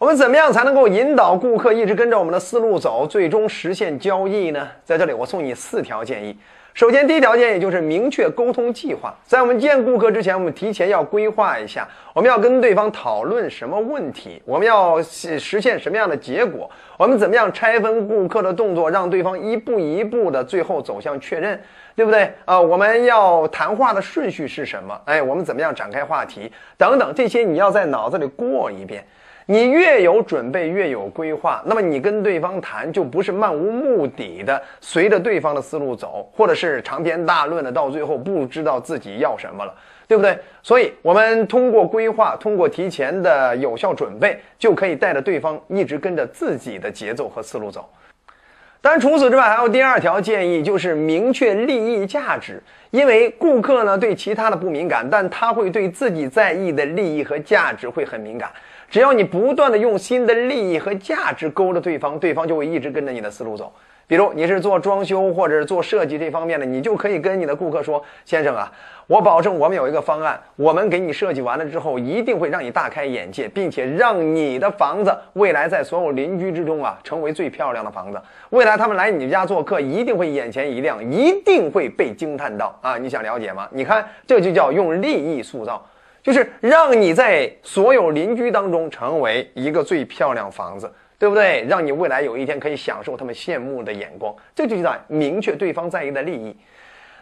我们怎么样才能够引导顾客一直跟着我们的思路走，最终实现交易呢？在这里，我送你四条建议。首先，第一条建议就是明确沟通计划。在我们见顾客之前，我们提前要规划一下，我们要跟对方讨论什么问题，我们要实现什么样的结果，我们怎么样拆分顾客的动作，让对方一步一步的最后走向确认，对不对？啊，我们要谈话的顺序是什么？哎，我们怎么样展开话题等等，这些你要在脑子里过一遍。你越有准备，越有规划，那么你跟对方谈就不是漫无目的的随着对方的思路走，或者是长篇大论的，到最后不知道自己要什么了，对不对？所以，我们通过规划，通过提前的有效准备，就可以带着对方一直跟着自己的节奏和思路走。但，除此之外，还有第二条建议，就是明确利益价值。因为顾客呢对其他的不敏感，但他会对自己在意的利益和价值会很敏感。只要你不断的用新的利益和价值勾着对方，对方就会一直跟着你的思路走。比如你是做装修或者是做设计这方面的，你就可以跟你的顾客说：“先生啊，我保证我们有一个方案，我们给你设计完了之后，一定会让你大开眼界，并且让你的房子未来在所有邻居之中啊，成为最漂亮的房子。未来他们来你家做客，一定会眼前一亮，一定会被惊叹到啊！你想了解吗？你看，这就叫用利益塑造。”就是让你在所有邻居当中成为一个最漂亮房子，对不对？让你未来有一天可以享受他们羡慕的眼光，这就叫明确对方在意的利益。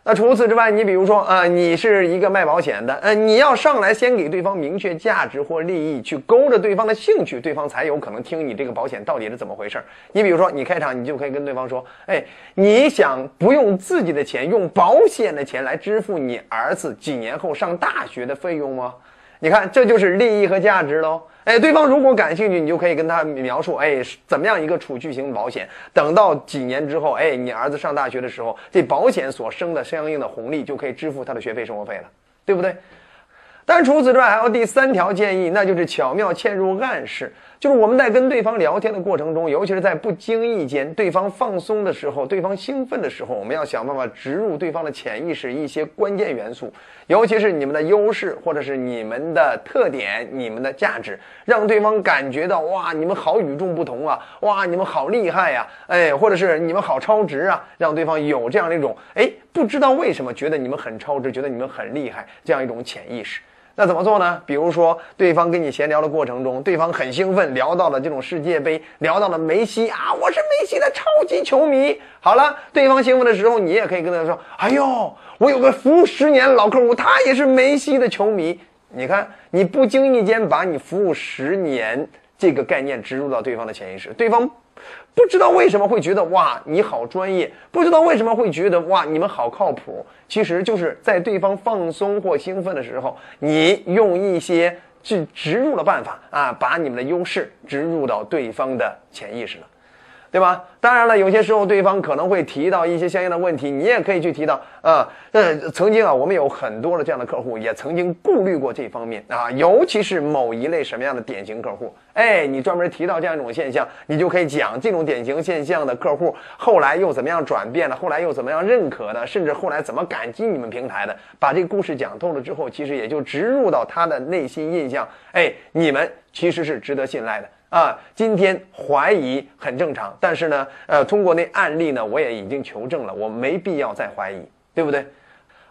那除此之外，你比如说啊，你是一个卖保险的，呃，你要上来先给对方明确价值或利益，去勾着对方的兴趣，对方才有可能听你这个保险到底是怎么回事儿你比如说，你开场你就可以跟对方说，哎，你想不用自己的钱，用保险的钱来支付你儿子几年后上大学的费用吗？你看，这就是利益和价值喽。哎，对方如果感兴趣，你就可以跟他描述，哎，怎么样一个储蓄型保险？等到几年之后，哎，你儿子上大学的时候，这保险所生的相应的红利就可以支付他的学费、生活费了，对不对？但除此之外，还有第三条建议，那就是巧妙嵌入暗示。就是我们在跟对方聊天的过程中，尤其是在不经意间，对方放松的时候，对方兴奋的时候，我们要想办法植入对方的潜意识一些关键元素，尤其是你们的优势或者是你们的特点、你们的价值，让对方感觉到哇，你们好与众不同啊，哇，你们好厉害呀，哎，或者是你们好超值啊，让对方有这样的一种哎，不知道为什么觉得你们很超值，觉得你们很厉害这样一种潜意识。那怎么做呢？比如说，对方跟你闲聊的过程中，对方很兴奋，聊到了这种世界杯，聊到了梅西啊，我是梅西的超级球迷。好了，对方兴奋的时候，你也可以跟他说：“哎呦，我有个服务十年老客户，他也是梅西的球迷。”你看，你不经意间把你服务十年这个概念植入到对方的潜意识，对方。不知道为什么会觉得哇你好专业，不知道为什么会觉得哇你们好靠谱，其实就是在对方放松或兴奋的时候，你用一些去植入的办法啊，把你们的优势植入到对方的潜意识了。对吧？当然了，有些时候对方可能会提到一些相应的问题，你也可以去提到啊。呃，曾经啊，我们有很多的这样的客户，也曾经顾虑过这方面啊，尤其是某一类什么样的典型客户。哎，你专门提到这样一种现象，你就可以讲这种典型现象的客户后来又怎么样转变了，后来又怎么样认可的，甚至后来怎么感激你们平台的。把这个故事讲透了之后，其实也就植入到他的内心印象。哎，你们其实是值得信赖的。啊，今天怀疑很正常，但是呢，呃，通过那案例呢，我也已经求证了，我没必要再怀疑，对不对？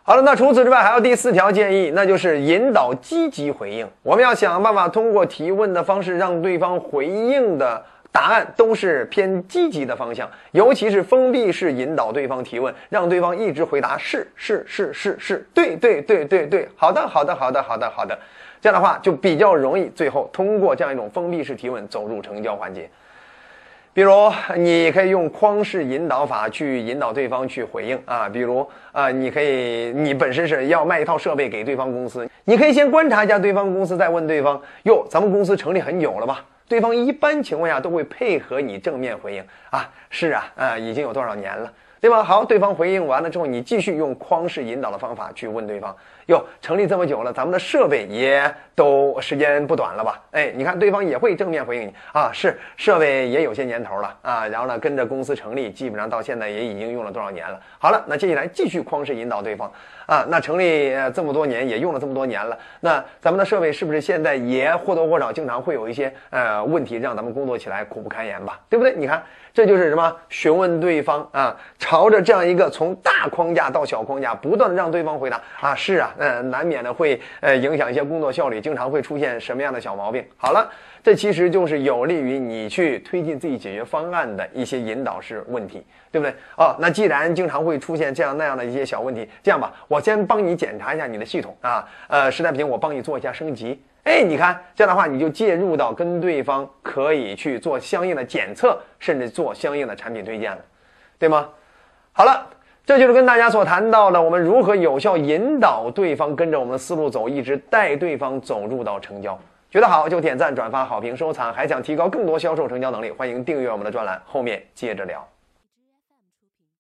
好了，那除此之外还有第四条建议，那就是引导积极回应。我们要想办法通过提问的方式，让对方回应的答案都是偏积极的方向，尤其是封闭式引导对方提问，让对方一直回答是是是是是，对对对对对，好的好的好的好的好的。这样的话就比较容易，最后通过这样一种封闭式提问走入成交环节。比如，你可以用框式引导法去引导对方去回应啊。比如啊，你可以，你本身是要卖一套设备给对方公司，你可以先观察一下对方公司，再问对方：哟，咱们公司成立很久了吧？对方一般情况下都会配合你正面回应啊。是啊，啊，已经有多少年了，对吧？好，对方回应完了之后，你继续用框式引导的方法去问对方。哟，成立这么久了，咱们的设备也都时间不短了吧？哎，你看对方也会正面回应你啊，是设备也有些年头了啊，然后呢，跟着公司成立，基本上到现在也已经用了多少年了。好了，那接下来继续框式引导对方啊，那成立这么多年，也用了这么多年了，那咱们的设备是不是现在也或多或少经常会有一些呃问题，让咱们工作起来苦不堪言吧？对不对？你看。这就是什么？询问对方啊，朝着这样一个从大框架到小框架，不断的让对方回答啊，是啊，嗯，难免的会呃影响一些工作效率，经常会出现什么样的小毛病？好了，这其实就是有利于你去推进自己解决方案的一些引导式问题，对不对？哦，那既然经常会出现这样那样的一些小问题，这样吧，我先帮你检查一下你的系统啊，呃，实在不行我帮你做一下升级。哎，你看这样的话，你就介入到跟对方可以去做相应的检测，甚至做相应的产品推荐了，对吗？好了，这就是跟大家所谈到的，我们如何有效引导对方跟着我们的思路走，一直带对方走入到成交。觉得好就点赞、转发、好评、收藏。还想提高更多销售成交能力，欢迎订阅我们的专栏，后面接着聊。